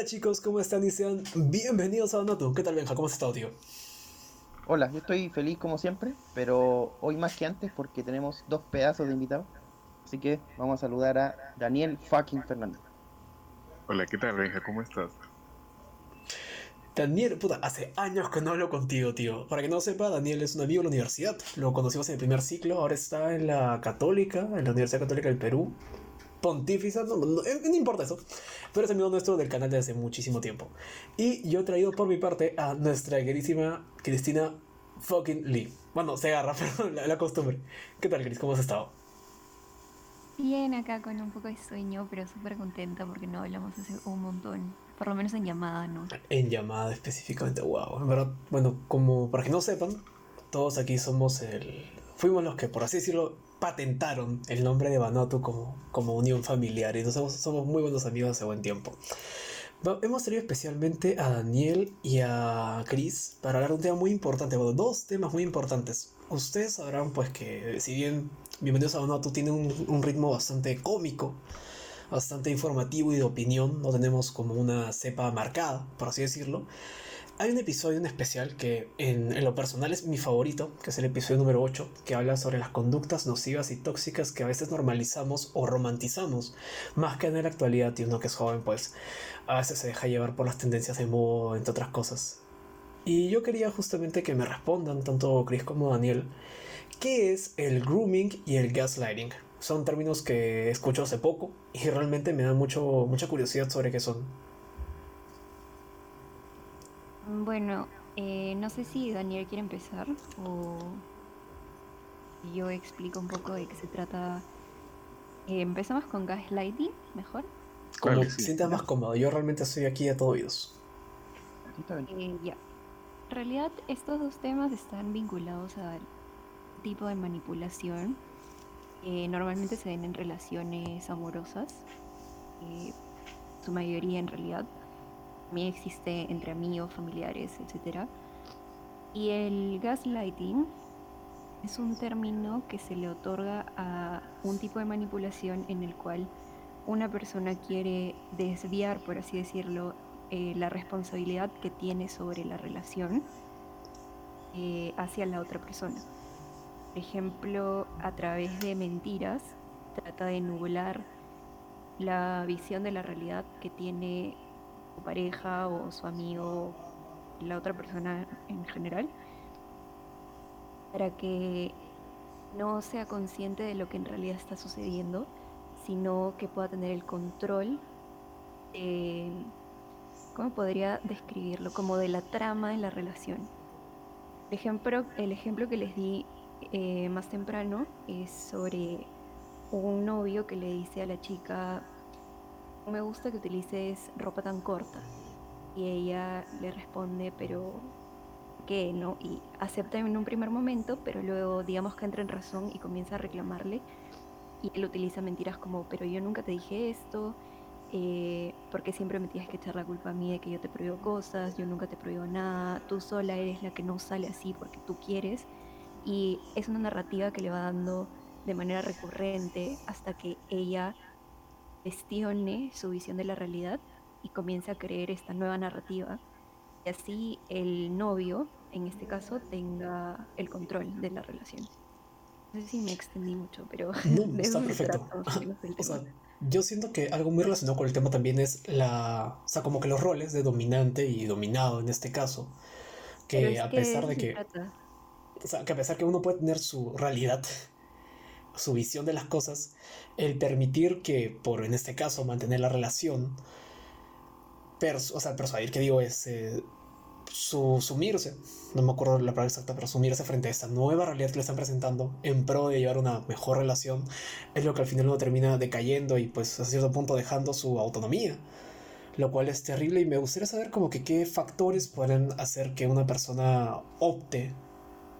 Hola chicos, ¿cómo están? Y sean bienvenidos a Donato. ¿Qué tal, Benja? ¿Cómo has estado, tío? Hola, yo estoy feliz como siempre, pero hoy más que antes porque tenemos dos pedazos de invitados. Así que vamos a saludar a Daniel fucking Fernández. Hola, ¿qué tal, Benja? ¿Cómo estás? Daniel, puta, hace años que no hablo contigo, tío. Para que no sepa, Daniel es un amigo de la universidad. Lo conocimos en el primer ciclo, ahora está en la Católica, en la Universidad Católica del Perú. Pontífica, no, no, eh, no importa eso. Pero es amigo nuestro del canal desde hace muchísimo tiempo. Y yo he traído por mi parte a nuestra queridísima Cristina fucking Lee. Bueno, se agarra, pero la, la costumbre. ¿Qué tal, Cris? ¿Cómo has estado? Bien, acá con un poco de sueño, pero súper contenta porque no hablamos hace un montón. Por lo menos en llamada, ¿no? En llamada específicamente, wow. En verdad, bueno, como para que no sepan, todos aquí somos el. Fuimos los que, por así decirlo, patentaron el nombre de Vanuatu como, como unión familiar. Y nosotros somos muy buenos amigos hace buen tiempo. Hemos traído especialmente a Daniel y a Chris para hablar de un tema muy importante, bueno, dos temas muy importantes. Ustedes sabrán pues que si bien Bienvenidos a Vanuatu tiene un, un ritmo bastante cómico, bastante informativo y de opinión, no tenemos como una cepa marcada, por así decirlo. Hay un episodio en especial que en, en lo personal es mi favorito, que es el episodio número 8, que habla sobre las conductas nocivas y tóxicas que a veces normalizamos o romantizamos, más que en la actualidad y uno que es joven pues a veces se deja llevar por las tendencias de moda, entre otras cosas. Y yo quería justamente que me respondan, tanto Chris como Daniel, ¿qué es el grooming y el gaslighting? Son términos que escucho hace poco y realmente me dan mucho, mucha curiosidad sobre qué son. Bueno, eh, no sé si Daniel quiere empezar o yo explico un poco de qué se trata. Eh, empezamos con gaslighting, mejor. Como Claro sí. sientas más cómodo, yo realmente estoy aquí a todo oídos. Eh, ya. En realidad, estos dos temas están vinculados al tipo de manipulación que normalmente se ven en relaciones amorosas. eh, su mayoría, en realidad. También existe entre amigos, familiares, etc. Y el gaslighting es un término que se le otorga a un tipo de manipulación en el cual una persona quiere desviar, por así decirlo, eh, la responsabilidad que tiene sobre la relación eh, hacia la otra persona. Por ejemplo, a través de mentiras, trata de nublar la visión de la realidad que tiene su pareja o su amigo, la otra persona en general, para que no sea consciente de lo que en realidad está sucediendo, sino que pueda tener el control de, ¿cómo podría describirlo? Como de la trama en la relación. El ejemplo, el ejemplo que les di eh, más temprano es sobre un novio que le dice a la chica, "No me gusta que utilices ropa tan corta. Y ella le responde, pero ¿qué? ¿No? Y acepta en un primer momento, pero luego digamos que entra en razón y comienza a reclamarle. Y él utiliza mentiras como, pero yo nunca te dije esto, eh, porque siempre me tienes que echar la culpa a mí de que yo te prohíbo cosas, yo nunca te prohíbo nada, tú sola eres la que no sale así porque tú quieres. Y es una narrativa que le va dando de manera recurrente hasta que ella cuestione su visión de la realidad y comience a creer esta nueva narrativa. Y así el novio, en este caso, tenga el control de la relación. No sé si me extendí mucho, pero No, de está perfecto. o sea, yo siento que algo muy relacionado con el tema también es la. O sea, como que los roles de dominante y dominado en este caso. Que a pesar de que. O sea, que a pesar que uno puede tener su realidad, su visión de las cosas, el permitir que, por en este caso, mantener la relación, o sea, persuadir, que digo, es eh, su- sumirse, no me acuerdo la palabra exacta, pero sumirse frente a esta nueva realidad que le están presentando en pro de llevar una mejor relación, es lo que al final uno termina decayendo y pues a cierto punto dejando su autonomía. Lo cual es terrible y me gustaría saber como que qué factores pueden hacer que una persona opte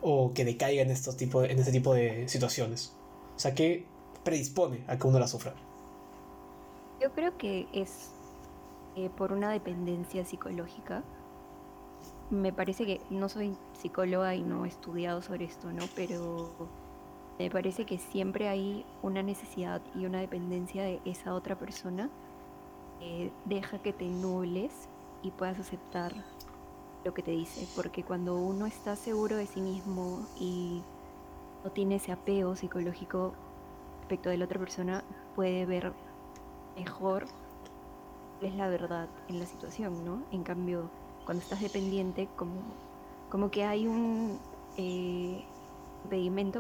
o que decaiga en, estos tipo en este tipo de situaciones. O sea, ¿qué predispone a que uno la sufra? Yo creo que es eh, por una dependencia psicológica. Me parece que no soy psicóloga y no he estudiado sobre esto, ¿no? Pero me parece que siempre hay una necesidad y una dependencia de esa otra persona eh, deja que te nubles y puedas aceptar lo que te dice, porque cuando uno está seguro de sí mismo y no tiene ese apego psicológico respecto de la otra persona, puede ver mejor es la verdad en la situación, ¿no? En cambio, cuando estás dependiente, como, como que hay un eh,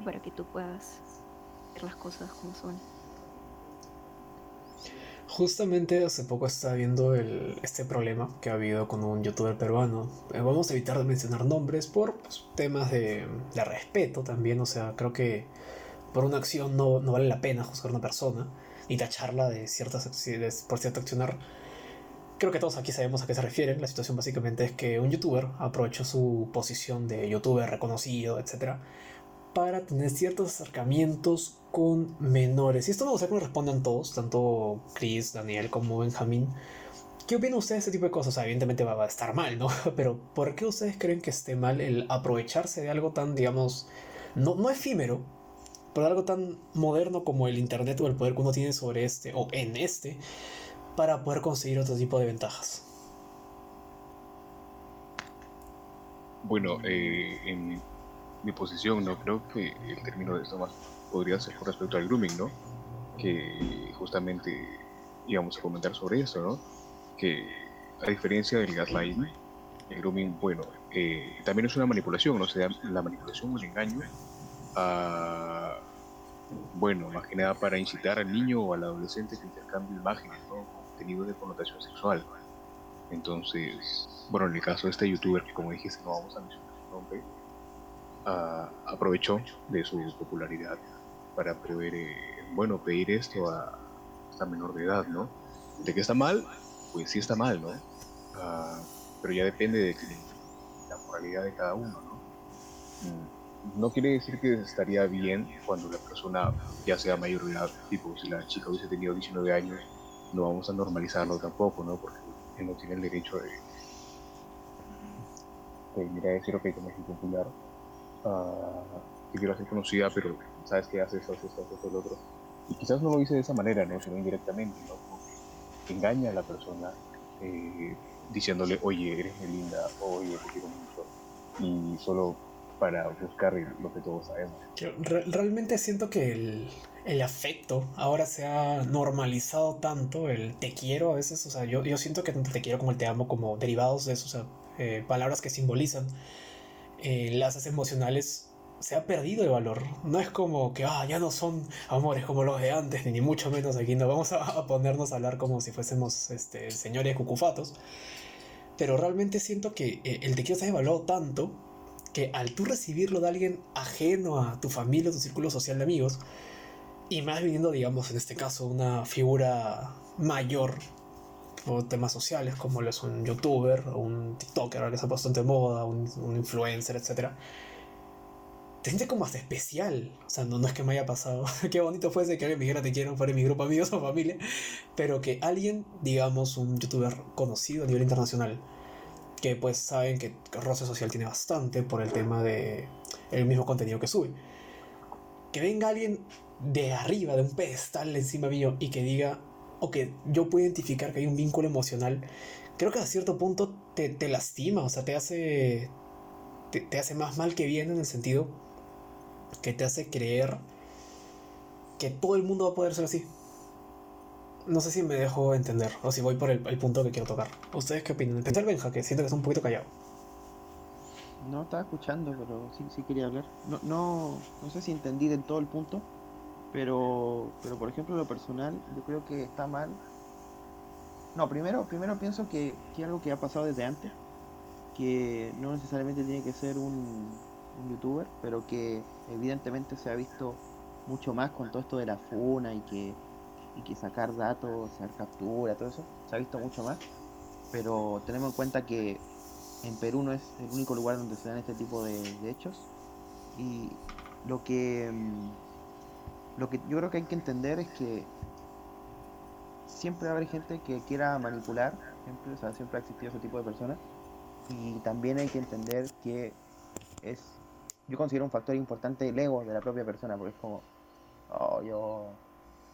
para que tú puedas ver las cosas como son. Justamente hace poco estaba viendo el, este problema que ha habido con un youtuber peruano. Eh, vamos a evitar de mencionar nombres por pues, temas de, de, respeto también. O sea, creo que por una acción no, no vale la pena juzgar a una persona y tacharla de ciertas por cierto accionar. Creo que todos aquí sabemos a qué se refieren. La situación básicamente es que un youtuber aprovechó su posición de youtuber reconocido, etcétera, para tener ciertos acercamientos con menores. Y esto no sé cómo respondan todos, tanto Chris, Daniel como Benjamín. ¿Qué opinan ustedes de este tipo de cosas? evidentemente va a estar mal, ¿no? Pero ¿por qué ustedes creen que esté mal el aprovecharse de algo tan, digamos, no, no efímero, pero algo tan moderno como el Internet o el poder que uno tiene sobre este o en este para poder conseguir otro tipo de ventajas? Bueno, eh, en mi posición, no creo que el término de esto más podría ser con respecto al grooming, ¿no? Que justamente íbamos a comentar sobre eso, ¿no? Que a diferencia del gaslighting, el grooming, bueno, eh, también es una manipulación, ¿no? O sea, la manipulación el engaño, bueno, más que nada para incitar al niño o al adolescente que intercambie imágenes, ¿no? Contenido de connotación sexual. Entonces, bueno, en el caso de este youtuber, que como dijiste, no vamos a mencionar su nombre, aprovechó de su popularidad para poder, eh, bueno, pedir esto a esta menor de edad, ¿no? De que está mal, pues sí está mal, ¿no? Ah, pero ya depende de, la moralidad de cada uno, ¿no? Mm, no quiere decir que estaría bien cuando la persona ya sea mayor de edad, tipo si la chica hubiese tenido 19 años, no vamos a normalizarlo tampoco, ¿no? Porque él no tiene el derecho de, de decir, ok, como es popular, que quiero ser conocida, pero sabes que hace esto, esto, esto, lo otro. Y quizás no lo hice de esa manera, ¿no? sino indirectamente, ¿no? engaña a la persona eh, diciéndole, oye, eres muy linda, oye, te quiero mucho, y solo para buscar lo que todos sabemos. realmente siento que el, el, afecto ahora se ha normalizado tanto, el te quiero a veces, o sea, yo, yo siento que tanto te quiero como el te amo como derivados de eso, o sea, eh, palabras que simbolizan eh, emocionales se ha perdido el valor. No es como que ah, ya no son amores como los de antes, ni mucho menos aquí no vamos a, ponernos a hablar como si fuésemos este, señores cucufatos. Pero realmente siento que eh, el te se ha devaluado tanto que al tú recibirlo de alguien ajeno a tu familia, tu círculo social de amigos, y más viniendo, digamos, en este caso, una figura mayor o temas sociales como lo es un youtuber o un tiktoker ahora que está bastante moda, un, un influencer, etc. Te sientes como hasta especial. O sea, no, no es que me haya pasado. Qué bonito fuese que alguien me dijera te quiero fuera mi grupo amigos o familia. Pero que alguien, digamos, un youtuber conocido a nivel internacional, que pues saben que Roce Social tiene bastante por el tema de el mismo contenido que sube. Que venga alguien de arriba, de un pedestal encima mío y que diga, o que yo puedo identificar que hay un vínculo emocional, creo que a cierto punto te, te lastima, o sea, te hace, te, hace más mal que bien en el sentido que te hace creer que todo el mundo va a poder ser así. No sé si me dejo entender o si voy por el, punto que quiero tocar. ¿Ustedes qué opinan? Pensar Benja, que siento que es un poquito callado. No, estaba escuchando, pero sí, sí quería hablar. No, no, no sé si entendí del todo el punto, pero, pero por ejemplo, lo personal, yo creo que está mal. No, primero, primero pienso que, que algo que ha pasado desde antes, que no necesariamente tiene que ser un, un youtuber, pero que evidentemente se ha visto mucho más con todo esto de la funa y que, y que sacar datos, hacer captura, todo eso, se ha visto mucho más. Pero tenemos en cuenta que en Perú no es el único lugar donde se dan este tipo de, de hechos. Y lo que mm, lo que yo creo que hay que entender es que siempre va a haber gente que quiera manipular, siempre, o sea, siempre ha existido ese tipo de personas. Y también hay que entender que es, yo considero un factor importante el ego de la propia persona, porque es como, oh, yo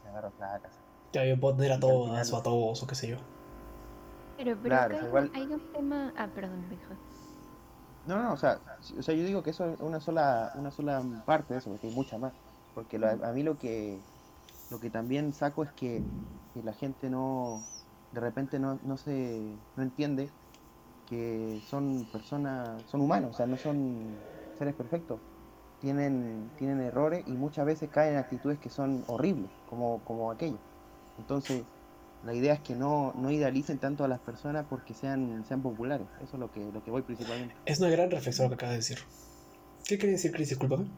me agarro placas. Ya, yo puedo tener a todos, a todos, o qué sé yo. Pero, pero Claro, acá hay, igual- hay un tema. Ah, perdón, deja. No, no, o sea, o sea, yo digo que eso es una sola, una sola parte de eso, porque hay mucha más. Porque lo- a mí lo que, lo que también saco es que, la gente no, de repente no, no se, no entiende que son personas, son humanos, o sea, no son seres perfectos. Tienen, tienen errores y muchas veces caen en actitudes que son horribles, como, como aquello. Entonces, la idea es que no, no idealicen tanto a las personas porque sean, sean populares. Eso es lo que, lo que voy principalmente. Es una gran reflexión lo que acabas de decir. ¿Qué quería decir, Chris? Discúlpame.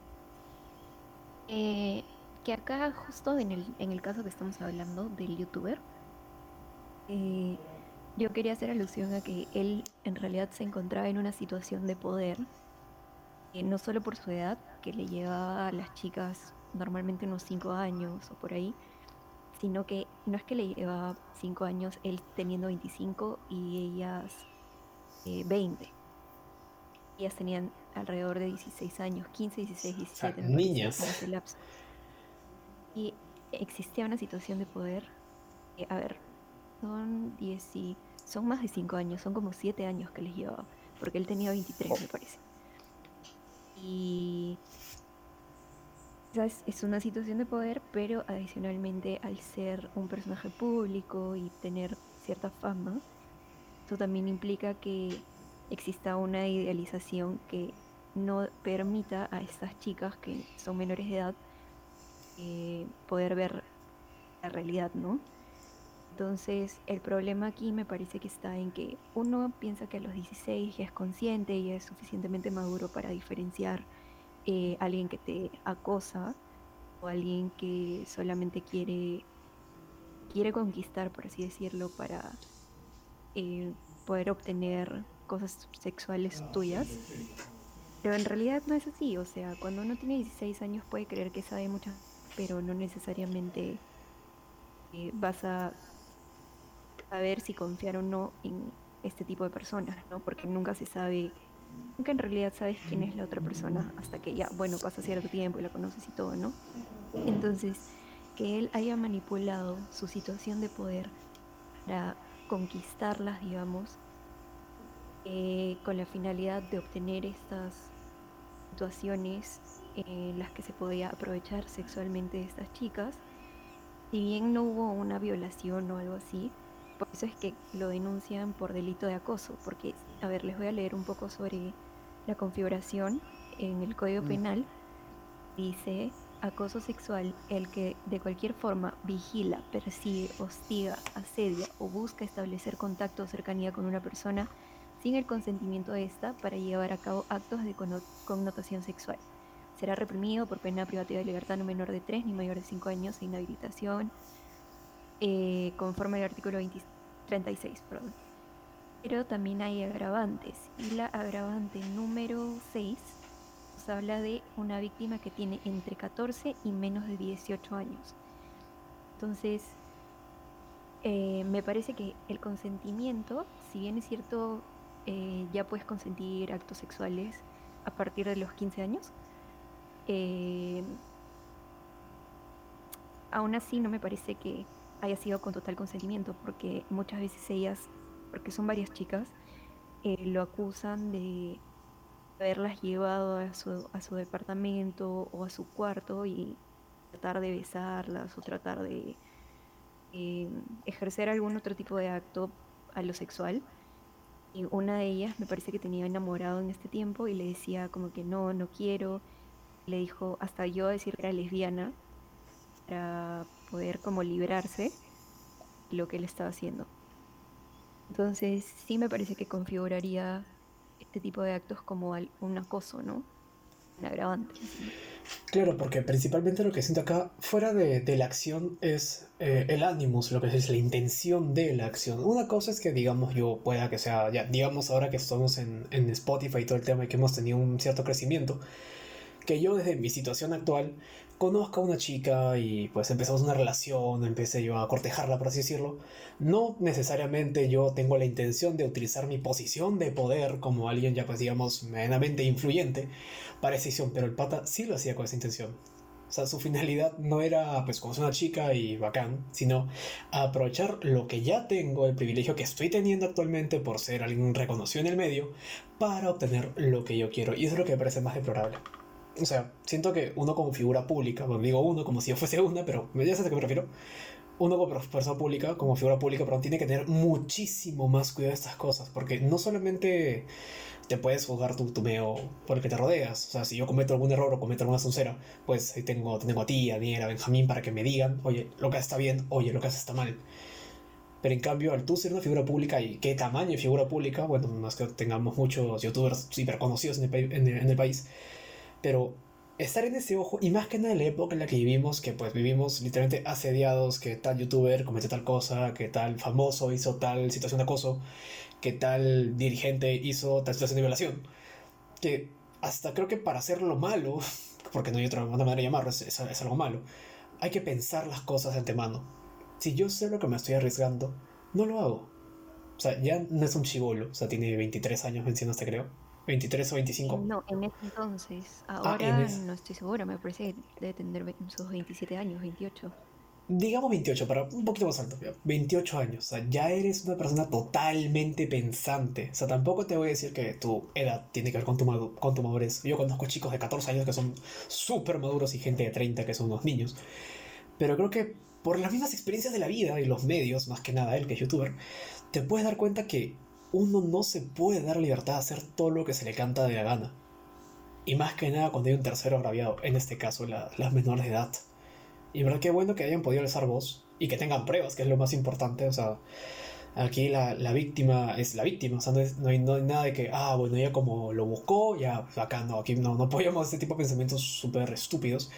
Eh, que acá, justo en el, en el caso que estamos hablando del youtuber, eh, yo quería hacer alusión a que él en realidad se encontraba en una situación de poder, eh, no solo por su edad, que le llevaba a las chicas normalmente unos 5 años o por ahí, sino que no es que le llevaba 5 años él teniendo 25 y ellas eh, 20. Ellas tenían alrededor de 16 años, 15, 16, 17. me parece, niñas. Y existía una situación de poder. eh, a ver, son 10 y- son más de 5 años, son como 7 años que les llevaba, porque él tenía 23, me parece. Y es, es una situación de poder, pero adicionalmente al ser un personaje público y tener cierta fama, esto también implica que exista una idealización que no permita a estas chicas que son menores de edad eh, poder ver la realidad, ¿no? Entonces, el problema aquí me parece que está en que uno piensa que a los 16 ya es consciente y es suficientemente maduro para diferenciar eh, alguien que te acosa o alguien que solamente quiere quiere conquistar, por así decirlo, para eh, poder obtener cosas sexuales tuyas. Pero en realidad no es así, o sea, cuando uno tiene 16 años puede creer que sabe mucho, pero no necesariamente eh, vas a saber si confiar o no en este tipo de personas, ¿no? Porque nunca se sabe, nunca en realidad sabes quién es la otra persona hasta que ya, bueno, pasa cierto tiempo y la conoces y todo, ¿no? Entonces, que él haya manipulado su situación de poder para conquistarlas, digamos, eh, con la finalidad de obtener estas situaciones en las que se podía aprovechar sexualmente de estas chicas, si bien no hubo una violación o algo así, por eso es que lo denuncian por delito de acoso, porque, a ver, les voy a leer un poco sobre la configuración en el Código Mm. Penal. Dice, acoso sexual, el que de cualquier forma vigila, persigue, hostiga, asedia o busca establecer contacto o cercanía con una persona sin el consentimiento de ésta para llevar a cabo actos de conno- connotación sexual. Será reprimido por pena privativa de libertad no menor de 3 ni mayor de 5 años e inhabilitación, eh, conforme al artículo 20 36. Perdón. Pero también hay agravantes, y la agravante número 6 nos habla de una víctima que tiene entre 14 y menos de 18 años. Entonces, eh, me parece que el consentimiento, si bien es cierto, eh, ya puedes consentir actos sexuales a partir de los 15 años, eh, aún así no me parece que haya sido con total consentimiento, porque muchas veces ellas, porque son varias chicas, eh, lo acusan de haberlas llevado a su, a su departamento o a su cuarto y tratar de besarlas o tratar de eh, ejercer algún otro tipo de acto a lo sexual. Y una de ellas me parece que tenía enamorado en este tiempo y le decía como que no, no quiero. Le dijo hasta yo decir que era lesbiana para poder como librarse de lo que él estaba haciendo. Entonces sí me parece que configuraría este tipo de actos como un acoso, ¿no? Un agravante. Claro, porque principalmente lo que siento acá, fuera de, de la acción, es eh, el ánimos, lo que es la intención de la acción. Una cosa es que, digamos, yo pueda que sea, ya, digamos ahora que estamos en, en Spotify y todo el tema y que hemos tenido un cierto crecimiento, que yo desde mi situación actual conozca a una chica y pues empezamos una relación, empecé yo a cortejarla, por así decirlo. No necesariamente yo tengo la intención de utilizar mi posición de poder como alguien ya pues digamos medianamente influyente para esa acción, pero el pata sí lo hacía con esa intención. O sea, su finalidad no era pues conocer una chica y bacán, sino aprovechar lo que ya tengo, el privilegio que estoy teniendo actualmente por ser alguien reconocido en el medio, para obtener lo que yo quiero. Y eso es lo que me parece más deplorable. O sea, siento que uno como figura pública, bueno, digo uno como si yo fuese una, pero ya sabes a qué me refiero. Uno como persona pública, como figura pública, pero tiene que tener muchísimo más cuidado de estas cosas, porque no solamente te puedes juzgar tu, tu meo por el que te rodeas. O sea, si yo cometo algún error o cometo alguna soncera, pues ahí tengo, tengo a ti, a Daniel, a Benjamín para que me digan, oye, lo que está bien, oye, lo que está mal. Pero en cambio, al tú ser una figura pública y qué tamaño de figura pública, bueno, no es que tengamos muchos youtubers hiper conocidos en el, en el país, pero estar en ese ojo, y más que nada en la época en la que vivimos, que pues vivimos literalmente asediados, que tal youtuber cometió tal cosa, que tal famoso hizo tal situación de acoso, que tal dirigente hizo tal situación de violación. Que hasta creo que para hacerlo malo, porque no hay otra manera de llamarlo, es, algo malo, hay que pensar las cosas de antemano. Si yo sé lo que me estoy arriesgando, no lo hago. O sea, ya no es un chivolo, o sea, tiene 23 años hasta creo. 23 o 25. No, en ese entonces. Ah, Ahora no estoy segura, me parece que debe tener sus 27 años, 28 digamos 28, para un poquito más alto, 28 años, o sea, ya eres una persona totalmente pensante, o sea, tampoco te voy a decir que tu edad tiene que ver con tu, con tu madurez. Yo conozco chicos de 14 años que son súper maduros y gente de 30 que son unos niños, pero creo que por las mismas experiencias de la vida y los medios, más que nada él que es youtuber, te puedes dar cuenta que uno no se puede dar libertad de hacer todo lo que se le canta de la gana. Y más que nada cuando hay un tercero agraviado, en este caso las menores de edad. Y verdad que bueno que hayan podido alzar voz y que tengan pruebas, que es lo más importante. O sea, aquí la, la víctima es la víctima. O sea, no, hay, no, nada de que, ah, bueno, ella como lo buscó, ya acá no, aquí no, no apoyamos este tipo de pensamientos súper estúpidos.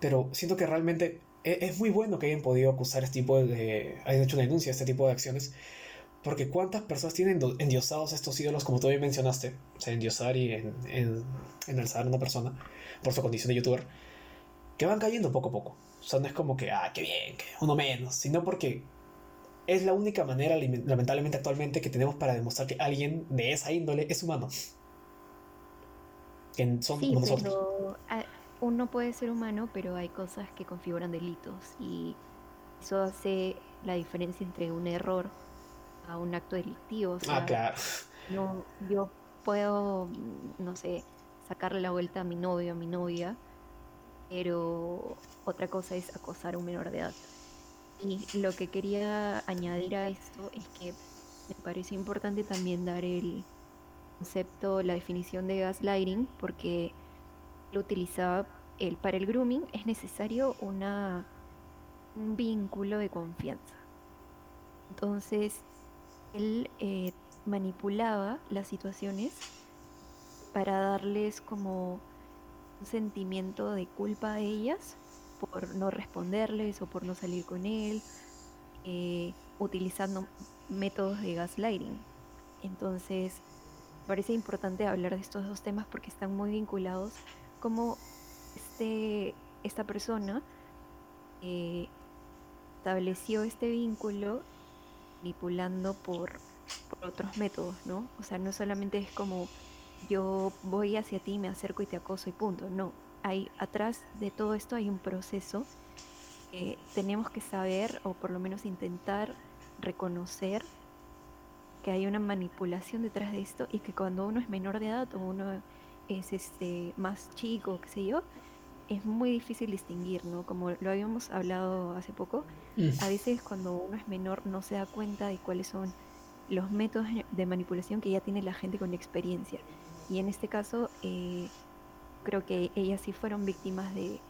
Pero siento que realmente es, es, muy bueno que hayan podido acusar este tipo de. hayan hecho una denuncia este tipo de acciones. Porque cuántas personas tienen endiosados estos ídolos, como tú bien mencionaste, o sea, endiosar y en, en, en alzar a una persona por su condición de youtuber que van cayendo poco a poco. O sea, no es como que, ah, qué bien, que uno menos, sino porque es la única manera, lamentablemente actualmente, que tenemos para demostrar que alguien de esa índole es humano. Que son como nosotros. Ah, uno puede ser humano, pero hay cosas que configuran delitos y eso hace la diferencia entre un error a un acto delictivo. ah, claro. No, yo puedo, no sé, sacarle la vuelta a mi novio, a mi novia, pero otra cosa es acosar a un menor de edad. Y lo que quería añadir a esto es que me parece importante también dar el concepto, la definición de gaslighting, porque lo utilizaba el, para el grooming es necesario una, un vínculo de confianza. Entonces, él eh, manipulaba las situaciones para darles como sentimiento de culpa a ellas por no responderles o por no salir con él, eh, utilizando métodos de gaslighting. Entonces, parece importante hablar de estos dos temas porque están muy vinculados, como este, esta persona eh, estableció este vínculo manipulando por, otros métodos, ¿no? O sea, no solamente es como yo voy hacia ti, me acerco y te acoso y punto. No, hay atrás de todo esto hay un proceso que tenemos que saber o por lo menos intentar reconocer que hay una manipulación detrás de esto y que cuando uno es menor de edad o uno es este más chico, qué sé yo, es muy difícil distinguir, ¿no? Como lo habíamos hablado hace poco, mm. a veces cuando uno es menor no se da cuenta de cuáles son los métodos de manipulación que ya tiene la gente con experiencia. Y en este caso, eh, creo que ellas sí fueron víctimas de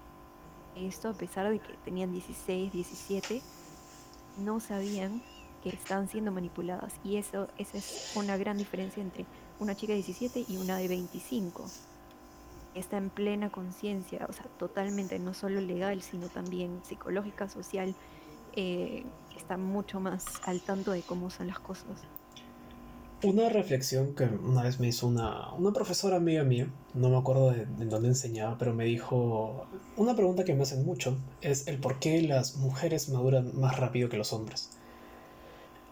esto, a pesar de que tenían 16, 17, no sabían que estaban siendo manipuladas. Y eso, esa es una gran diferencia entre una chica de 17 y una de 25. Está en plena conciencia, o sea, totalmente, no solo legal, sino también psicológica, social, eh, está mucho más al tanto de cómo son las cosas. Una reflexión que una vez me hizo una, una profesora amiga mía, no me acuerdo de, dónde enseñaba, pero me dijo, una pregunta que me hacen mucho es el por qué las mujeres maduran más rápido que los hombres.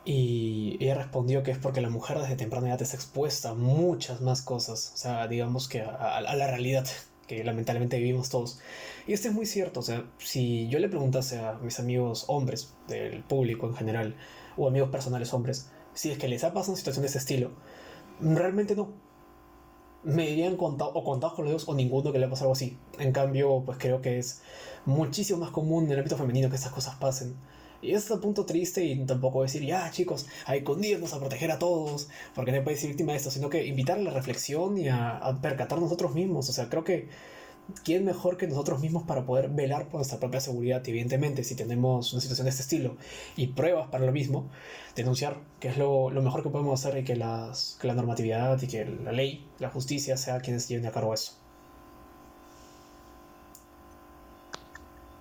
Y ella respondió que es porque la mujer desde temprana edad está expuesta a muchas más cosas, o sea, digamos que a, la realidad que lamentablemente vivimos todos. Y esto es muy cierto, o sea, si yo le preguntase a mis amigos hombres, del público en general, o amigos personales hombres, si es que les ha pasado una situación de ese estilo, realmente no. Me dirían contado, o contados con los dedos o ninguno que le ha pasado algo así. En cambio, pues creo que es muchísimo más común en el ámbito femenino que estas cosas pasen. Y es un punto triste y tampoco decir, ya chicos, que unirnos a proteger a todos, porque no puede ser víctima de esto, sino que invitar a la reflexión y a, a nosotros mismos. O sea, creo que ¿quién mejor que nosotros mismos para poder velar por nuestra propia seguridad? evidentemente, si tenemos una situación de este estilo y pruebas para lo mismo, denunciar, que es lo, mejor que podemos hacer y que, las, que la normatividad y que la ley, la justicia, sea quienes lleven a cargo eso.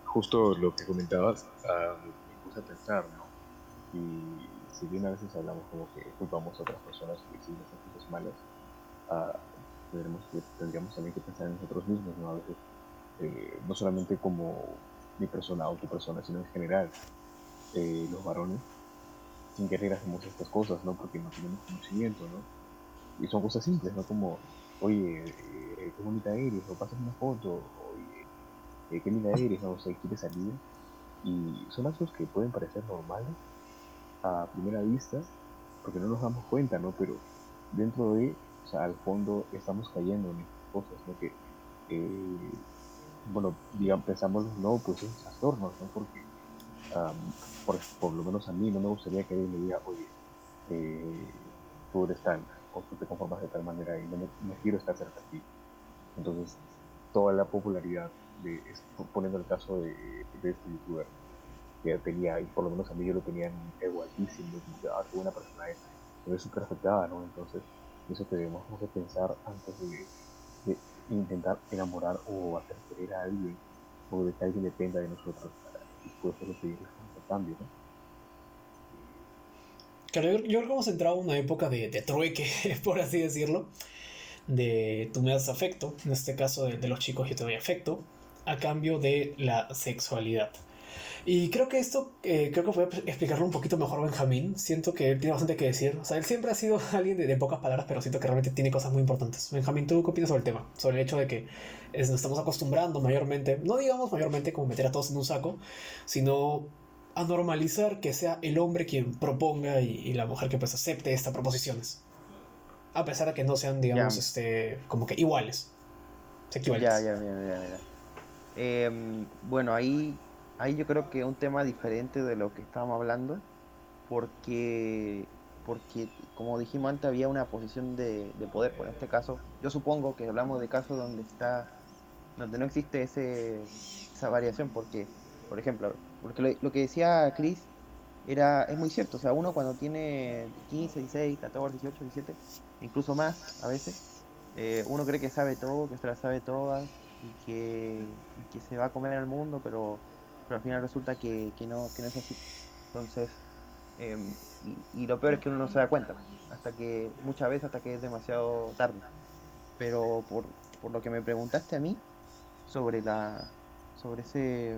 Justo lo que comentabas, me a pensar, ¿no? Y si bien a veces hablamos como que culpamos a otras personas que hicieron cosas malas, uh, tendríamos también que pensar en nosotros mismos, ¿no? A veces, eh, no solamente como mi persona o tu persona, sino en general, eh, los varones, sin querer hacemos estas cosas, ¿no? Porque no tenemos conocimiento, ¿no? Y son cosas simples, ¿no? Como, oye, eh, qué bonita eres, o pasas una foto, oye, qué linda eres, ¿no? O sea, quieres salir. Y son actos que pueden parecer normales a primera vista, porque no nos damos cuenta, ¿no? Pero dentro de o al fondo estamos cayendo en estas cosas, ¿no? Eh, bueno, digamos, pensamos, no, pues es trastornos, ¿no? Porque, por, por, lo menos a mí no me gustaría que alguien me diga, oye, eh, tú eres tal, o tú te conformas de tal manera y no me, quiero estar cerca de ti. Entonces, toda la popularidad, de, poniendo el caso de, este youtuber, que tenía, y por lo menos a mí yo lo tenía en ego altísimo, ah, persona es, súper afectada, ¿no? Entonces, eso que debemos de pensar antes de, intentar enamorar o hacer querer a alguien o de que alguien dependa de nosotros para después recibir el cambio. ¿no? Claro, yo, creo que hemos entrado en una época de, de, trueque, por así decirlo, de tú me das afecto, en este caso de, de los chicos yo te doy afecto, a cambio de la sexualidad. Y creo que esto, eh, creo que voy a explicarlo un poquito mejor Benjamín. Siento que él tiene bastante que decir. O sea, él siempre ha sido alguien de, pocas palabras, pero siento que realmente tiene cosas muy importantes. Benjamín, ¿tú qué opinas sobre el tema? Sobre el hecho de que nos estamos acostumbrando mayormente, no digamos mayormente como meter a todos en un saco, sino a normalizar que sea el hombre quien proponga y, la mujer que pues acepte estas proposiciones. A pesar de que no sean, digamos, este, como que iguales. Ya, ya, ya, ya, ya. Em, bueno, ahí ahí yo creo que es un tema diferente de lo que estábamos hablando, porque, porque como dijimos antes, había una posición de, poder. Pues en este caso, yo supongo que hablamos de casos donde está donde no existe ese, esa variación, porque, por ejemplo, porque lo, que decía Chris era, es muy cierto, o sea, uno cuando tiene 15, 16, 14, 18, 17, incluso más a veces, eh, uno cree que sabe todo, que se la sabe todas y que, que se va a comer el mundo, pero pero al final resulta que, no, que no es así. Entonces, em, y, lo peor es que uno no se da cuenta, hasta que muchas veces hasta que es demasiado tarde. Pero por, por lo que me preguntaste a mí sobre la sobre ese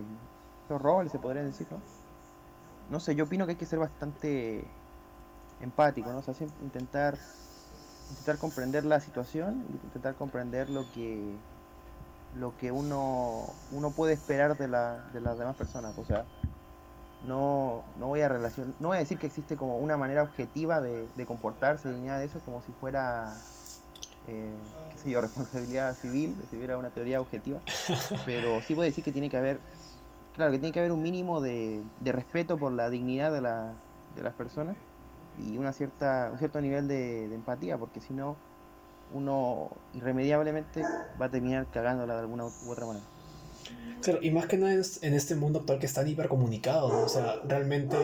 roles, se podría decir, ¿no? No sé, yo opino que hay que ser bastante empático, ¿no? O sea, intentar intentar comprender la situación, intentar comprender lo que lo que uno, uno puede esperar de, la, de las demás personas. O sea, no, no voy a relacionar, no voy a decir que existe como una manera objetiva de, comportarse ni nada de eso, como si fuera, eh, qué sé yo, responsabilidad civil, si hubiera una teoría objetiva, pero sí voy a decir que tiene que haber, claro, que tiene que haber un mínimo de, de respeto por la dignidad de, la, de las personas y una cierta, un cierto nivel de, de empatía, porque si no, uno irremediablemente va a terminar cagándola de alguna u otra manera. Claro, y más que nada en este mundo actual que está hipercomunicado, o sea, realmente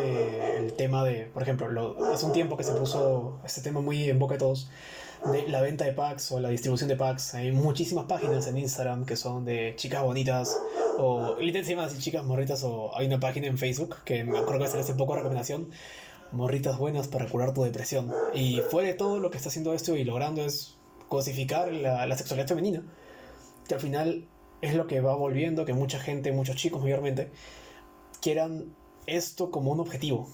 el tema de, por ejemplo, lo, hace un tiempo que se puso este tema muy en boca de todos, de la venta de packs o la distribución de packs. Hay muchísimas páginas en Instagram que son de chicas bonitas, o literalmente se así chicas morritas, o hay una página en Facebook que me acuerdo que hace hace poco recomendación, morritas buenas para curar tu depresión. Y fuera de todo lo que está haciendo esto y logrando es cosificar la, sexualidad femenina, que al final es lo que va volviendo que mucha gente, muchos chicos mayormente, quieran esto como un objetivo.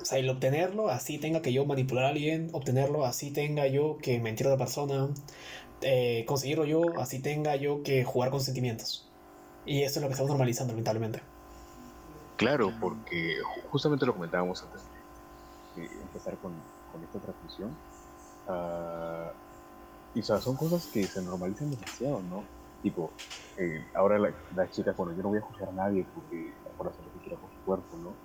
O sea, el obtenerlo, así tenga que yo manipular a alguien, obtenerlo, así tenga yo que mentir a otra persona, eh, conseguirlo yo, así tenga yo que jugar con sentimientos. Y eso es lo que estamos normalizando, lamentablemente. Claro, porque justamente lo comentábamos antes de empezar con, con esta transmisión. Uh, y o sea, son cosas que se normalizan demasiado, ¿no? Tipo, eh, ahora las la chicas, bueno, yo no voy a juzgar a nadie porque por hacer lo que quiera con su cuerpo, ¿no?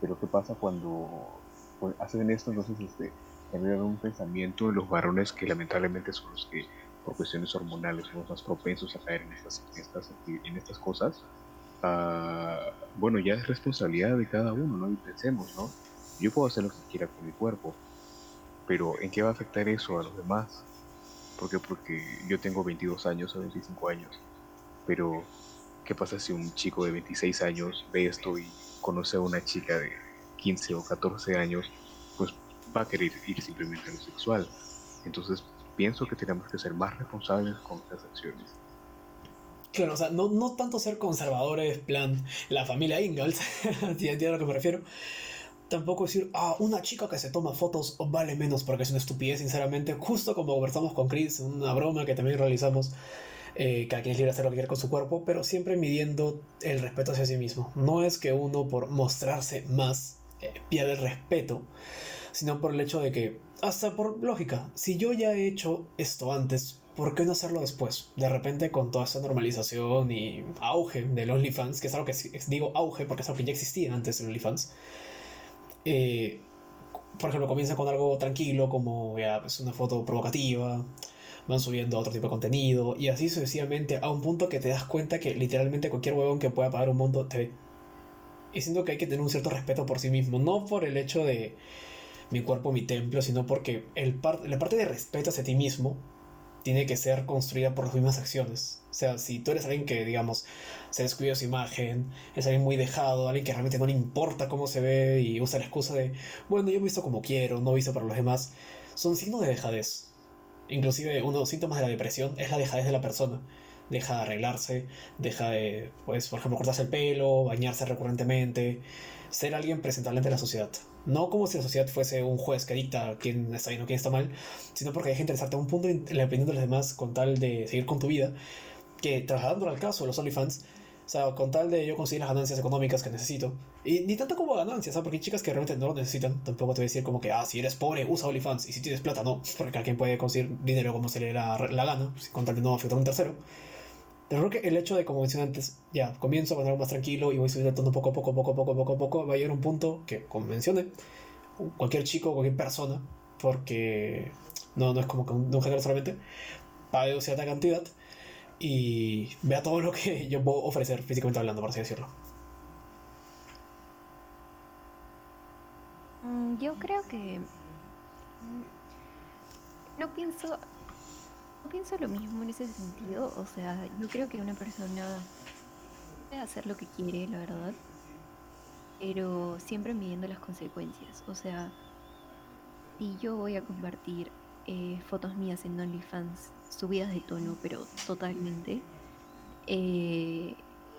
Pero ¿qué pasa cuando pues, hacen esto? Entonces, este, generan un pensamiento de los varones que lamentablemente son los que, por cuestiones hormonales, son los más propensos a caer en estas, en estas, en estas cosas. Uh, bueno, ya es responsabilidad de cada uno, ¿no? Y pensemos, ¿no? Yo puedo hacer lo que quiera con mi cuerpo, pero ¿en qué va a afectar eso a los demás? ¿Por qué? Porque yo tengo 22 años o 25 años, pero ¿qué pasa si un chico de 26 años ve esto y conoce a una chica de 15 o 14 años? Pues va a querer ir simplemente a lo sexual. Entonces pienso que tenemos que ser más responsables con estas acciones. Claro, o sea, no, no tanto ser conservadores, plan la familia Ingalls, entiendo a lo que me refiero, tampoco decir, ah, una chica que se toma fotos vale menos porque es una estupidez, sinceramente. Justo como conversamos con Chris, una broma que también realizamos, eh, que a es libre hacer lo con su cuerpo, pero siempre midiendo el respeto hacia sí mismo. No es que uno por mostrarse más eh, pierde el respeto, sino por el hecho de que, hasta por lógica, si yo ya he hecho esto antes, ¿por qué no hacerlo después? De repente con toda esta normalización y auge del OnlyFans, que es algo que digo auge porque es algo que ya existía antes del OnlyFans, eh, por ejemplo, comienza con algo tranquilo, como ya, pues, una foto provocativa, van subiendo otro tipo de contenido, y así sucesivamente, a un punto que te das cuenta que literalmente cualquier huevón que pueda pagar un monto te ve. Y siento que hay que tener un cierto respeto por sí mismo, no por el hecho de mi cuerpo, mi templo, sino porque el la parte de respeto hacia ti mismo tiene que ser construida por las mismas acciones. O sea, si tú eres alguien que, digamos, se descuida su imagen, es alguien muy dejado, alguien que realmente no le importa cómo se ve y usa la excusa de, bueno, yo he visto como quiero, no visto para los demás, son signos de dejadez. Inclusive uno de los síntomas de la depresión es la dejadez de la persona. Deja de arreglarse, deja de, pues, por ejemplo, cortarse el pelo, bañarse recurrentemente, ser alguien presentable ante la sociedad. No como si la sociedad fuese un juez que dicta quién está bien o quién está mal, sino porque hay que interesarte a un punto en la opinión de los demás con tal de seguir con tu vida, que trasladando al caso de los OnlyFans, o sea, con tal de yo conseguir las ganancias económicas que necesito, y ni tanto como ganancias. Porque hay chicas que realmente no lo necesitan, tampoco te voy a decir como que, ah, si eres pobre, usa OnlyFans, y si tienes plata, no, porque alguien puede conseguir dinero como se le da la, gana, con tal de no afectar a un tercero. Pero creo que el hecho de, como mencioné antes, ya, comienzo con algo más tranquilo y voy subiendo el tono poco a poco, poco a poco, poco a poco, va a llegar un punto que, como mencioné, cualquier chico, cualquier persona, porque no, no es como que un, de un género solamente, pague cierta cantidad y vea todo lo que yo puedo ofrecer físicamente hablando, por así decirlo. Mm, yo creo que no pienso no pienso lo mismo en ese sentido. O sea, yo creo que una persona puede hacer lo que quiere, la verdad. Pero siempre midiendo las consecuencias. O sea, si yo voy a compartir eh, fotos mías en OnlyFans subidas de tono, pero totalmente, eh,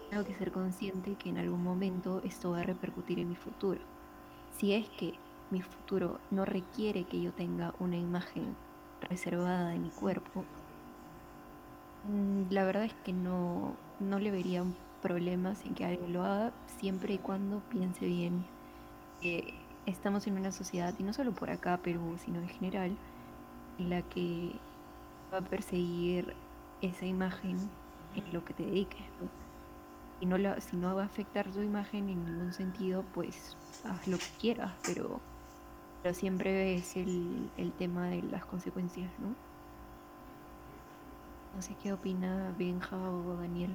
tengo que ser consciente que en algún momento esto va a repercutir en mi futuro. Si es que mi futuro no requiere que yo tenga una imagen reservada de mi cuerpo, mm, la verdad es que no, no le vería un problema sin que alguien lo haga, siempre y cuando piense bien que estamos en una sociedad, y no solo por acá, Perú, sino en general, en la que va a perseguir esa imagen en lo que te dediques. Y no la, si no va a afectar tu imagen en ningún sentido, pues haz lo que quieras, pero pero siempre es el, el tema de las consecuencias, ¿no? No sé qué opina Benja o Daniel.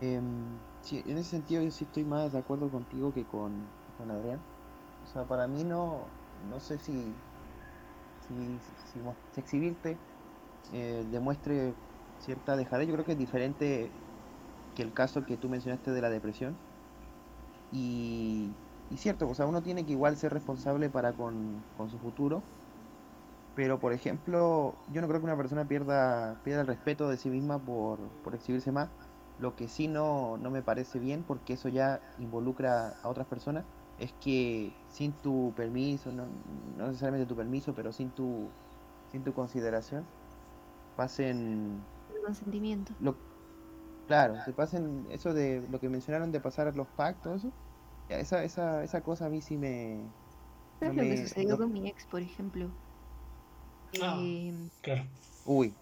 Eh, sí, en ese sentido yo sí estoy más de acuerdo contigo que con, con Adrián. O sea, para mí no, no sé si, si, si, exhibirte eh, demuestre cierta dejadez. Yo creo que es diferente que el caso que tú mencionaste de la depresión. Y, y cierto, o sea, uno tiene que igual ser responsable para con, su futuro. Pero, por ejemplo, yo no creo que una persona pierda, pierda el respeto de sí misma por, por exhibirse más. Lo que sí no, no me parece bien, porque eso ya involucra a otras personas, es que sin tu permiso, no, no necesariamente tu permiso, pero sin tu, sin tu consideración, pasen consentimiento. lo, claro, se pasen eso de lo que mencionaron de pasar los pactos, eso, esa, esa, esa cosa a mí sí me, Eso no es lo que sucedió no- con mi ex, por ejemplo. Ah. Em, Claro. uy,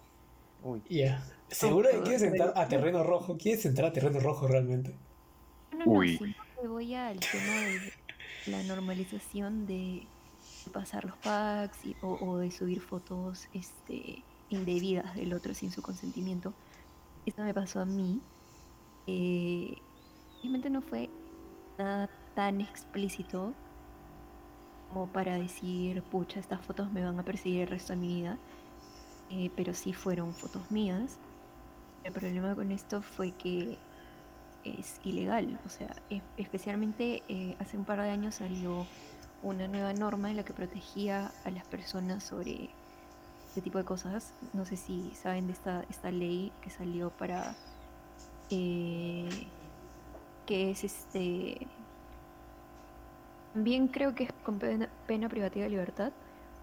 uy, Ya. ¿Seguro que quieres entrar a terreno rojo? ¿Quieres entrar a terreno rojo realmente? No, no, no, Uy. sino que voy al tema de la normalización de pasar los packs y- o, o de subir fotos este, indebidas del otro sin su consentimiento. Esto me pasó a mí. Eh, realmente no fue nada tan explícito como para decir, pucha, estas fotos me van a perseguir el resto de mi vida. Eh, pero sí fueron fotos mías. El problema con esto fue que es ilegal. O sea, especialmente eh, hace un par de años salió una nueva norma en la que protegía a las personas sobre este tipo de cosas. No sé si saben de esta, esta ley que salió para... eh, que es este... También creo que es con pena, pena privativa de libertad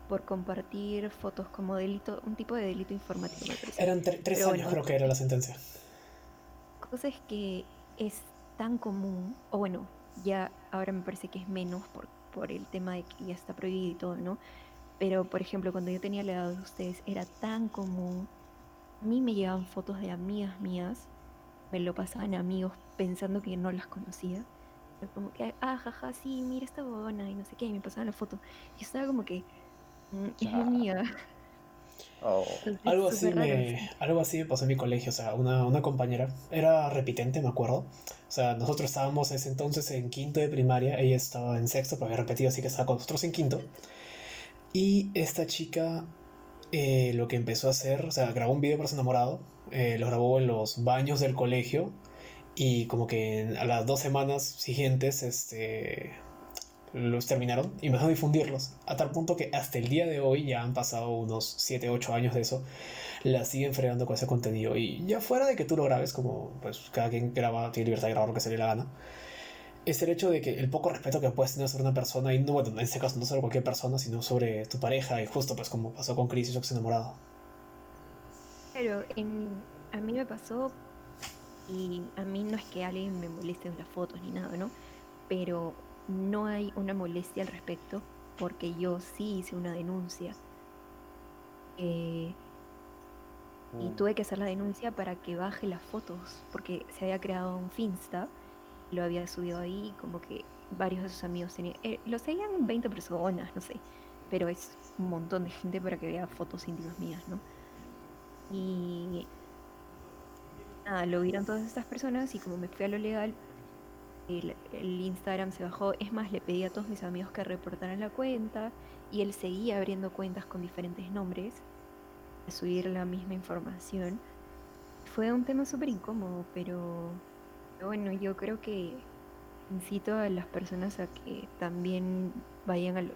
por compartir fotos como delito, un tipo de delito me parece. Eran tre- tres Pero años bueno. creo que era la sentencia. cosa es que es tan común, o bueno, ya ahora me parece que es menos por, por el tema de que ya está prohibido y todo, ¿no? Pero, por ejemplo, cuando yo tenía la edad de ustedes, era tan común. A mí me llegaban fotos de amigas mías, me lo pasaban a amigos pensando que no las conocía. Como que, ah, jaja, sí, mira esta bobona y no sé qué, y me pasaban la foto. Y yo estaba como que, "Mm, es oh, Entonces, Algo es así, súper raro. me, algo así me pasó en mi colegio, o sea, una, una compañera, era repitente, me acuerdo. O sea, nosotros estábamos en ese entonces en quinto de primaria, ella estaba en sexto, pero había repetido, así que estaba con nosotros en quinto. Y esta chica eh, lo que empezó a hacer, o sea, grabó un video para su enamorado, eh, lo grabó en los baños del colegio y como que a las dos semanas siguientes, este, los terminaron y empezaron a difundirlos, a tal punto que hasta el día de hoy, ya han pasado unos 7, 8 años de eso, la siguen fregando con ese contenido. Y ya fuera de que tú lo grabes, como pues cada quien graba, tiene libertad de grabar lo que se le la gana, es el hecho de que el poco respeto que puedes tener sobre una persona, y no, en este caso no sobre cualquier persona, sino sobre tu pareja, y justo pues como pasó con Chris y su ex enamorado. Pero a mí me pasó, y a mí no es que alguien me moleste en las fotos ni nada, ¿no? Pero no hay una molestia al respecto porque yo sí hice una denuncia. Eh, y mm, tuve que hacer la denuncia para que baje las fotos porque se había creado un Finsta, lo había subido ahí, como que varios de sus amigos tenían... eh, lo seguían 20 personas, no sé, pero es un montón de gente para que vea fotos íntimas mías, ¿no? Y nada, lo vieron todas estas personas y como me fui a lo legal, el, Instagram se bajó. Es más, le pedí a todos mis amigos que reportaran la cuenta y él seguía abriendo cuentas con diferentes nombres a subir la misma información. Fue un tema súper incómodo, pero, bueno, yo creo que incito a las personas a que también vayan al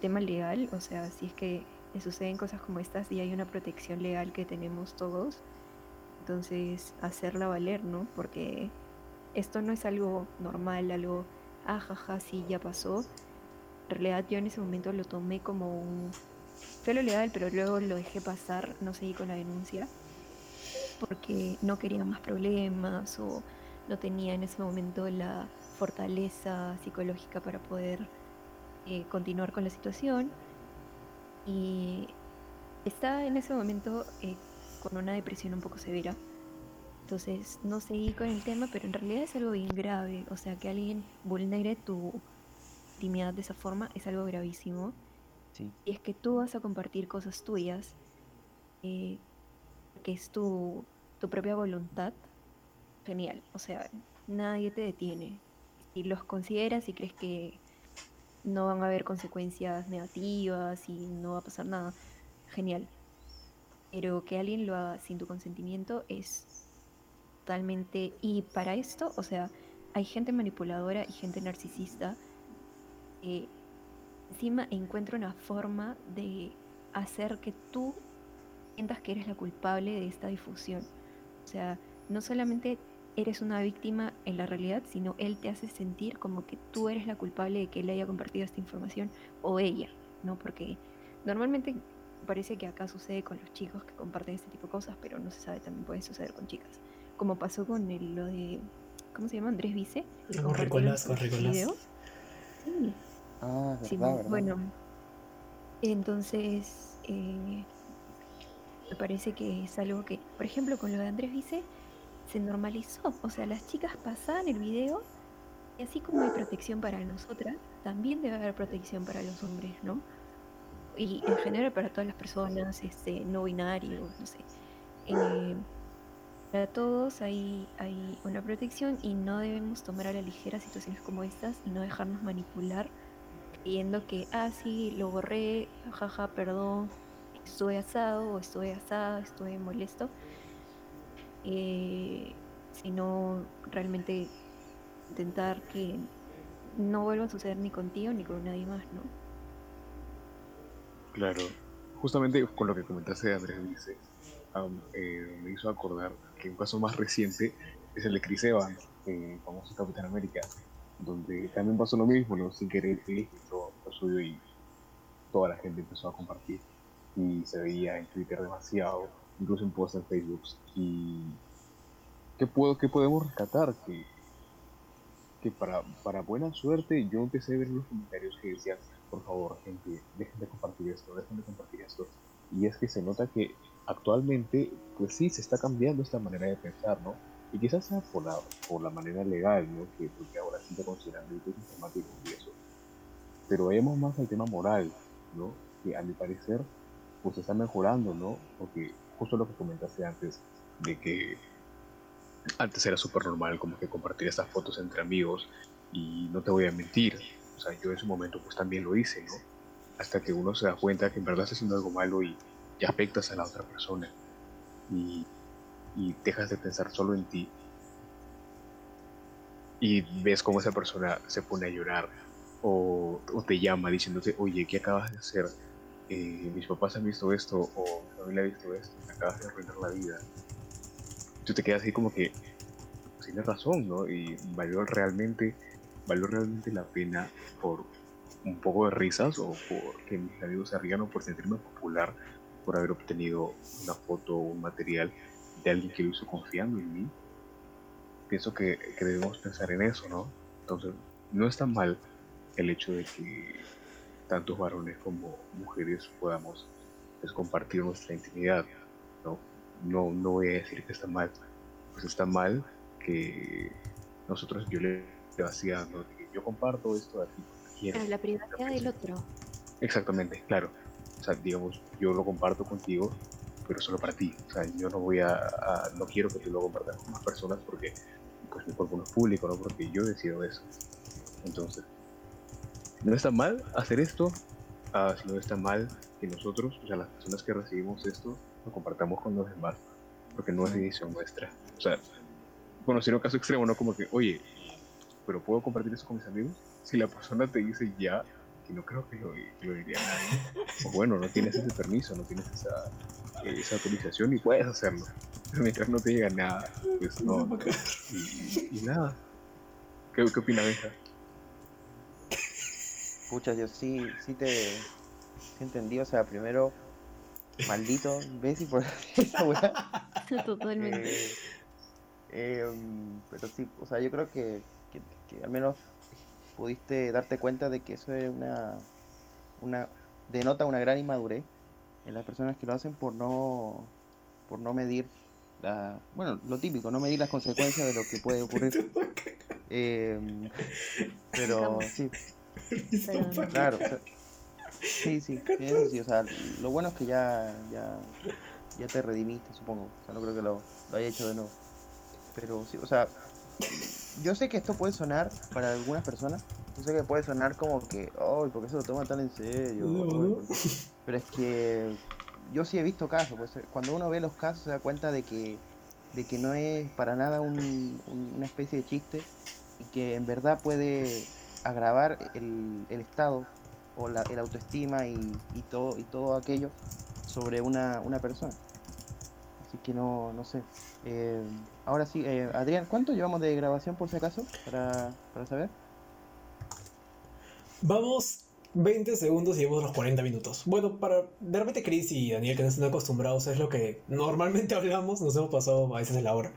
tema legal, o sea, si es que le suceden cosas como estas y hay una protección legal que tenemos todos, entonces hacerla valer, ¿no? Porque esto no es algo normal, algo, ah, jaja, sí, ya pasó. En realidad yo en ese momento lo tomé como un... Fue lo legal, pero luego lo dejé pasar, no seguí con la denuncia, porque no quería más problemas o no tenía en ese momento la fortaleza psicológica para poder eh, continuar con la situación. Y estaba en ese momento eh, con una depresión un poco severa. Entonces no seguí con el tema, pero en realidad es algo bien grave. O sea, que alguien vulnere tu intimidad de esa forma es algo gravísimo. sí, Y es que tú vas a compartir cosas tuyas, eh, que es tu, tu propia voluntad, genial. O sea, nadie te detiene. Si los consideras y crees que no van a haber consecuencias negativas y no va a pasar nada, genial. Pero que alguien lo haga sin tu consentimiento es totalmente... Y para esto, o sea, hay gente manipuladora y gente narcisista que encima encuentra una forma de hacer que tú sientas que eres la culpable de esta difusión. O sea, no solamente eres una víctima en la realidad, sino él te hace sentir como que tú eres la culpable de que él haya compartido esta información o ella, ¿no? Porque normalmente parece que acá sucede con los chicos que comparten este tipo de cosas, pero no se sabe, también puede suceder con chicas. Como pasó con el, lo de, ¿cómo se llama? Andrés Vice. Ricolás. videos. Sí, Ah, sí, verdad, verdad. bueno, entonces eh, me parece que es algo que, por ejemplo, con lo de Andrés Vice, se normalizó. O sea, las chicas pasaban el video y así como hay protección para nosotras, también debe haber protección para los hombres, ¿no? Y en general para todas las personas, este, no binarios, no sé. Eh, para todos hay, hay una protección y no debemos tomar a la ligera situaciones como estas y no dejarnos manipular creyendo que, ah, sí, lo borré, jaja, perdón, estuve asado o estuve asada, estuve molesto, eh, sino realmente intentar que no vuelva a suceder ni contigo ni con nadie más, ¿no? Claro, justamente con lo que comentaste Andrés Vice, am, eh, me hizo acordar que un caso más reciente es el de Chris Evans, el famoso Capitán América, donde también pasó lo mismo, ¿no? Sin querer, él lo suyo y toda la gente empezó a compartir y se veía en Twitter demasiado, incluso en posts en Facebook. Y ¿qué, puedo, qué podemos rescatar? Que, que para, para buena suerte yo empecé a ver los comentarios que decían, por favor, gente, dejen de compartir esto, dejen de compartir esto. Y es que se nota que actualmente, pues sí, se está cambiando esta manera de pensar, ¿no? Y quizás sea por la, por la manera legal, ¿no? Que, porque ahora se está considerando delitos informáticos y eso. Pero vemos más al tema moral, ¿no? Que a mi parecer, pues está mejorando, ¿no? Porque justo lo que comentaste antes, de que antes era súper normal como que compartir estas fotos entre amigos y no te voy a mentir, sea, yo en ese momento pues también lo hice, ¿no? Hasta que uno se da cuenta que en verdad está haciendo algo malo y, afectas a la otra persona y, y dejas de pensar solo en ti y ves cómo esa persona se pone a llorar o, te llama diciéndote, oye, ¿qué acabas de hacer? Eh, mis papás han visto esto o mi familia ha visto esto, acabas de arruinar la vida. Tú te quedas ahí como que pues, tienes razón, ¿no? Y valió realmente, valió realmente la pena por un poco de risas o por que mis amigos se rían o por sentirme popular por haber obtenido una foto o un material de alguien que lo hizo confiando en mí. Pienso que, debemos pensar en eso, ¿no? Entonces, no está mal el hecho de que tantos varones como mujeres podamos pues, compartir nuestra intimidad, ¿no? No, no voy a decir que está mal, pues está mal que nosotros yo le yo comparto esto de aquí quiero. La privacidad del otro. Exactamente, claro. O sea, digamos, yo lo comparto contigo, pero solo para ti. O sea, yo no voy a, a- no quiero que tú lo compartas con más personas porque pues mi cuerpo no es público, ¿no? Porque yo decido eso. Entonces, no está mal hacer esto, ah, si no está mal que nosotros, o sea, las personas que recibimos esto, lo compartamos con los demás, porque no es decisión nuestra. O sea, conocer un caso extremo, ¿no? Como que, oye, pero ¿puedo compartir eso con mis amigos? Si la persona te dice ya, que no creo que lo, que lo diría nadie, o bueno, no tienes ese permiso, no tienes esa, eh, esa autorización y puedes hacerlo. Pero mientras no te llega nada, pues no. Y, y nada. ¿Qué, qué opina Benja? Pucha, yo sí, sí te sí entendí, o sea, primero, maldito imbécil por esa weá. Totalmente. Eh, em, pero sí, o sea, yo creo que, que, al menos pudiste darte cuenta de que eso es una, una denota una gran inmadurez en las personas que lo hacen por no por no medir la, bueno, lo típico, no medir las consecuencias de lo que puede ocurrir. Em, pero sí, Pero- Claro, o sea, sí, sí, sí, eso sí, o sea, lo bueno es que ya, ya, ya te redimiste, supongo, o sea, no creo que lo, lo haya hecho de nuevo, pero sí, o sea, yo sé que esto puede sonar para algunas personas, yo sé que puede sonar como que, oh, ¿por qué se lo toman tan en serio? No, Ay, no. ¿por qué?". Pero es que yo sí he visto casos, pues cuando uno ve los casos se da cuenta de que, de que no es para nada un- un- una especie de chiste y que en verdad puede agravar el, el estado o la el autoestima y, y todo y todo aquello sobre una, una persona. Así que no, no sé. Eh, ahora sí, eh, Adrián, ¿cuánto llevamos de grabación por si acaso? Para, para saber. Vamos 20 segundos y llevamos los 40 minutos. Bueno, para de repente Chris y Daniel que no están acostumbrados es lo que normalmente hablamos, nos hemos pasado a veces de la hora.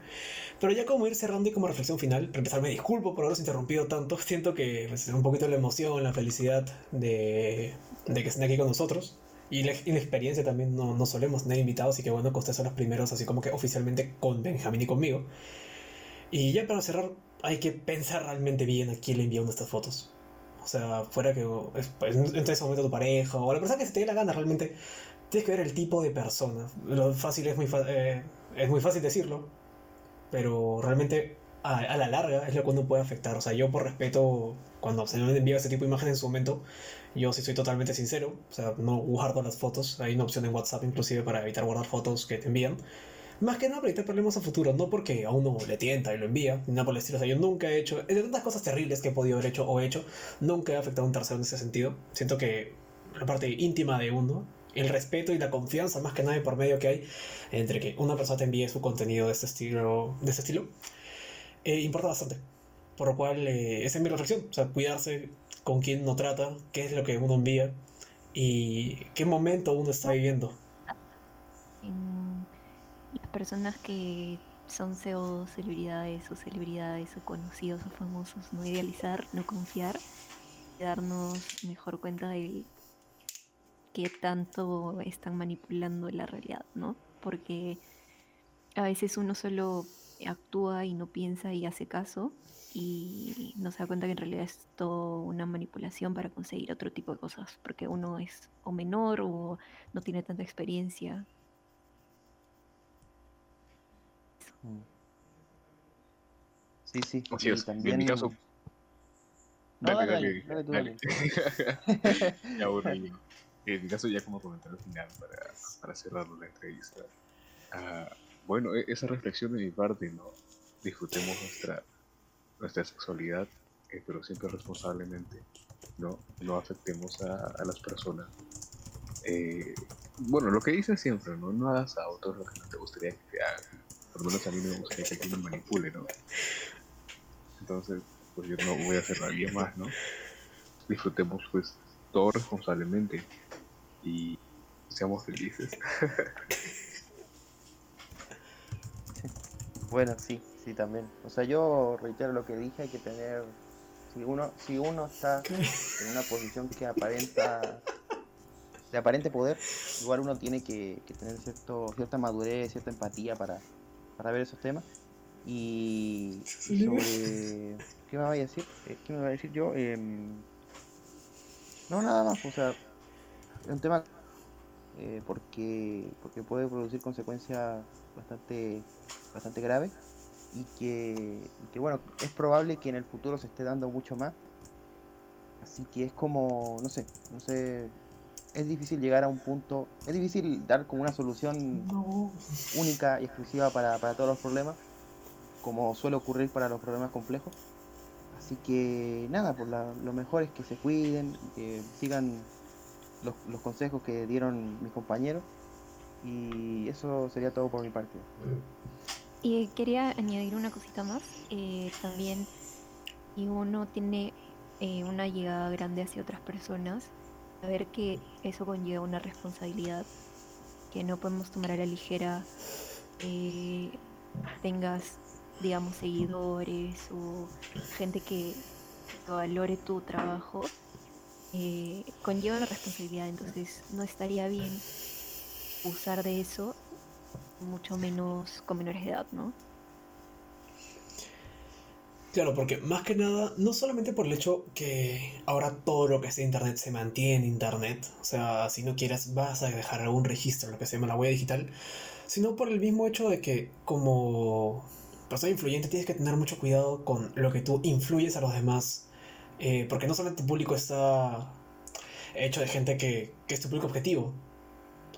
Pero ya como ir cerrando y como reflexión final, para empezar me disculpo por haberos interrumpido tanto, siento que pues, un poquito la emoción, la felicidad de, de que estén aquí con nosotros. Y la, y la experiencia también no, no, solemos tener invitados, así que bueno que ustedes son los primeros, así como que oficialmente con Benjamín y conmigo. Y ya para cerrar, hay que pensar realmente bien a quién le envía una de estas fotos. O sea, fuera que pues, en ese momento tu pareja o la persona que se te dé la gana, realmente tienes que ver el tipo de persona. Lo fácil es muy, eh, es muy fácil decirlo, pero realmente a, a, la larga es lo que uno puede afectar. O sea, yo por respeto, cuando se me envía ese tipo de imágenes en su momento, yo sí soy totalmente sincero. O sea, no guardo las fotos. Hay una opción en WhatsApp inclusive para evitar guardar fotos que te envían. Más que nada para evitar problemas a futuro, no porque a uno le tienta y lo envía, ni nada por el estilo. O sea, yo nunca he hecho, de tantas cosas terribles que he podido haber hecho o he hecho, nunca he afectado a un tercero en ese sentido. Siento que la parte íntima de uno, el respeto y la confianza, más que nada por medio que hay entre que una persona te envíe su contenido de este estilo, de este estilo eh, importa bastante. Por lo cual, eh, esa es mi reflexión. O sea, cuidarse con quién uno trata, qué es lo que uno envía y qué momento uno está viviendo. Las personas que son pseudo celebridades o celebridades o conocidos o famosos, no idealizar, no confiar, darnos mejor cuenta de qué tanto están manipulando la realidad, ¿no? Porque a veces uno solo actúa y no piensa y hace caso y no se da cuenta que en realidad es todo una manipulación para conseguir otro tipo de cosas, porque uno es o menor o no tiene tanta experiencia. Sí, sí. Así es. también... En mi caso. No, Dale, dale, dale, dale, tú, dale. dale. ya, bueno, en mi caso, ya como comentario final para, para cerrar la entrevista. Ah, bueno, e- esa reflexión de mi parte, ¿no? Disfrutemos nuestra, nuestra sexualidad, eh, pero siempre responsablemente, ¿no? No afectemos a, a las personas. Eh, bueno, lo que dice siempre, ¿no? No hagas a otros lo que no te gustaría que te hagan. Por lo menos a mí me gustaría que alguien me manipule, ¿no? Entonces, pues yo no voy a hacer nadie más, ¿no? Disfrutemos, pues, todo responsablemente y seamos felices. Bueno, sí, sí, también. O sea, yo reitero lo que dije, hay que tener... Si uno, si uno está en una posición que aparenta de aparente poder, igual uno tiene que, que tener cierto, cierta madurez, cierta empatía para, para ver esos temas. Y, y sobre... ¿Qué me voy a decir? Eh, ¿Qué me voy a decir yo? Em, no, nada más, o sea, es un tema eh, porque, porque puede producir consecuencias bastante, bastante graves y que, y que, bueno, es probable que en el futuro se esté dando mucho más. Así que es como, no sé, no sé, es difícil llegar a un punto, es difícil dar como una solución No. única y exclusiva para, para todos los problemas, como suele ocurrir para los problemas complejos. Así que nada, pues la- lo mejor es que se cuiden, que sigan los, los consejos que dieron mis compañeros. Y eso sería todo por mi parte. Y quería añadir una cosita más. eh, también, y uno tiene eh, una llegada grande hacia otras personas, saber que eso conlleva una responsabilidad que no podemos tomar a la ligera. eh, tengas, digamos, seguidores o gente que valore tu trabajo, eh, conlleva una responsabilidad. Entonces, no estaría bien usar de eso mucho menos con menores de edad, ¿no? Claro, porque más que nada, no solamente por el hecho que ahora todo lo que es internet se mantiene en internet, o sea, si no quieres vas a dejar algún registro, lo que se llama la huella digital, sino por el mismo hecho de que como persona influyente tienes que tener mucho cuidado con lo que tú influyes a los demás, eh, porque no solamente tu público está hecho de gente que es tu público objetivo,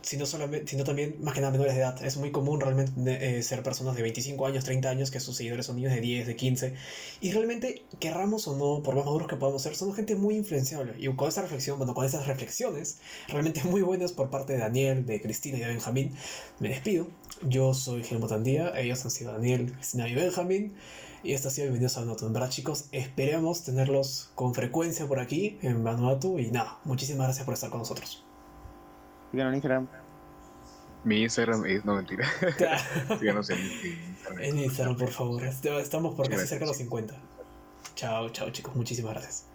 sino, solamente, sino también más que nada menores de edad. Es muy común realmente eh, ser personas de 25 años, 30 años, que sus seguidores son niños de 10, de 15. Y realmente, querramos o no, por más maduros que podamos ser, somos gente muy influenciable. Y con esta reflexión, bueno, con estas reflexiones, realmente muy buenas por parte de Daniel, de Cristina y de Benjamín, me despido. Yo soy Helmut Andía, ellos han sido Daniel, Cristina y Benjamín. Y esto ha sido Bienvenidos a Vanuatu. Verdad, chicos, esperemos tenerlos con frecuencia por aquí en Vanuatu. Y nada, muchísimas gracias por estar con nosotros. Síganos en Instagram. Mi Instagram es no mentira. Síganos en, Instagram. En Instagram, por favor. Estamos por casi cerca de los 50. Chao, chao, chicos. Muchísimas gracias.